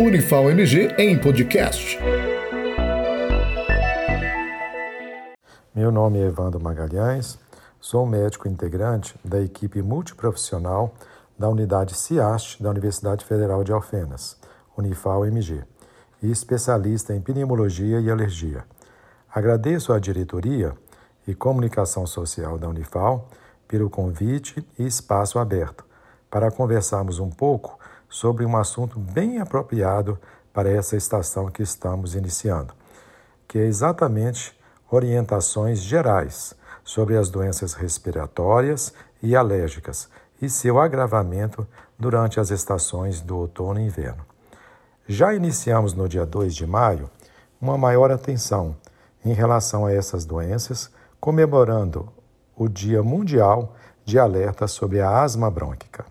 Unifal MG em podcast. Meu nome é Evandro Magalhães, sou médico integrante da equipe multiprofissional da unidade CIAST da Universidade Federal de Alfenas, Unifal MG, e especialista em pneumologia e alergia. Agradeço à diretoria e comunicação social da Unifal pelo convite e espaço aberto para conversarmos um pouco sobre um assunto bem apropriado para essa estação que estamos iniciando, que é exatamente orientações gerais sobre as doenças respiratórias e alérgicas e seu agravamento durante as estações do outono e inverno. Já iniciamos no dia 2 de maio uma maior atenção em relação a essas doenças, comemorando o Dia Mundial de Alerta sobre a Asma Brônquica.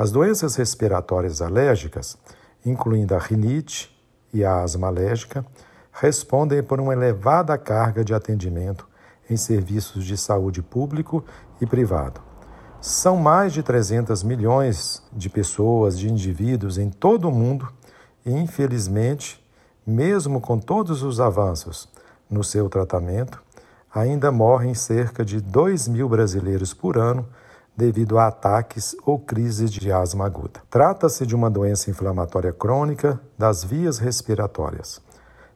As doenças respiratórias alérgicas, incluindo a rinite e a asma alérgica, respondem por uma elevada carga de atendimento em serviços de saúde público e privado. São mais de 300 milhões de pessoas, de indivíduos em todo o mundo e, infelizmente, mesmo com todos os avanços no seu tratamento, ainda morrem cerca de 2 mil brasileiros por ano devido a ataques ou crises de asma aguda. Trata-se de uma doença inflamatória crônica das vias respiratórias,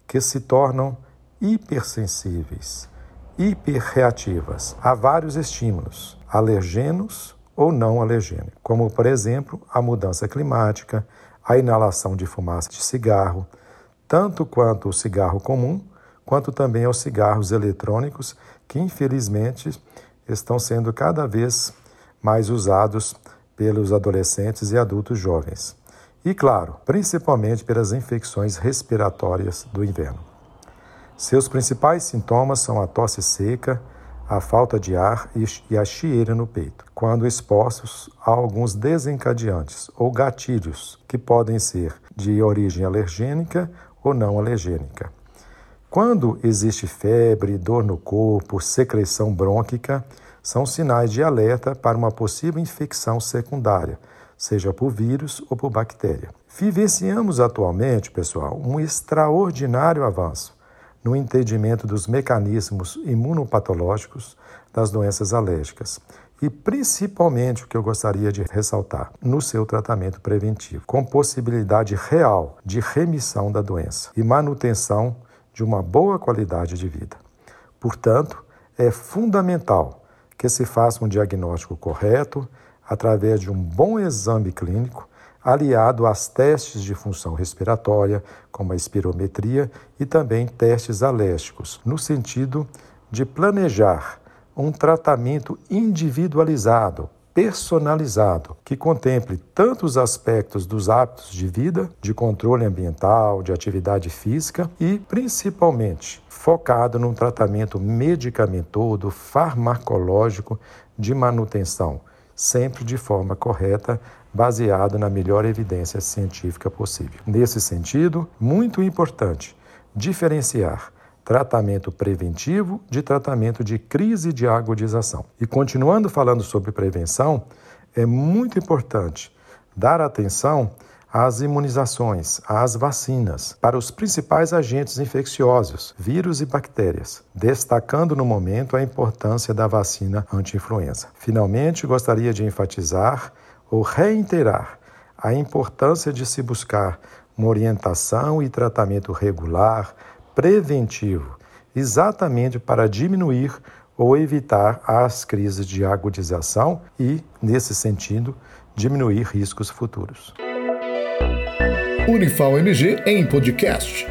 que se tornam hipersensíveis, hiperreativas a vários estímulos, alergenos ou não alergênicos, como, por exemplo, a mudança climática, a inalação de fumaça de cigarro, tanto quanto o cigarro comum, quanto também aos cigarros eletrônicos, que infelizmente estão sendo cada vez mais usados pelos adolescentes e adultos jovens. E, claro, principalmente pelas infecções respiratórias do inverno. Seus principais sintomas são a tosse seca, a falta de ar e a chieira no peito, quando expostos a alguns desencadeantes ou gatilhos que podem ser de origem alergênica ou não alergênica. Quando existe febre, dor no corpo, secreção brônquica, são sinais de alerta para uma possível infecção secundária, seja por vírus ou por bactéria. Vivenciamos atualmente, pessoal, um extraordinário avanço no entendimento dos mecanismos imunopatológicos das doenças alérgicas e principalmente o que eu gostaria de ressaltar, no seu tratamento preventivo, com possibilidade real de remissão da doença e manutenção de uma boa qualidade de vida. Portanto, é fundamental que se faça um diagnóstico correto através de um bom exame clínico, aliado às testes de função respiratória, como a espirometria, e também testes alérgicos, no sentido de planejar um tratamento individualizado personalizado, que contemple tanto os aspectos dos hábitos de vida, de controle ambiental, de atividade física e, principalmente, focado num tratamento medicamentoso, farmacológico de manutenção, sempre de forma correta, baseado na melhor evidência científica possível. Nesse sentido, muito importante diferenciar tratamento preventivo de tratamento de crise de agudização. E continuando falando sobre prevenção, é muito importante dar atenção às imunizações, às vacinas, para os principais agentes infecciosos, vírus e bactérias, destacando no momento a importância da vacina anti-influenza. Finalmente, gostaria de enfatizar ou reiterar a importância de se buscar uma orientação e tratamento regular, preventivo, exatamente para diminuir ou evitar as crises de agudização e, nesse sentido, diminuir riscos futuros. Unifal MG em podcast.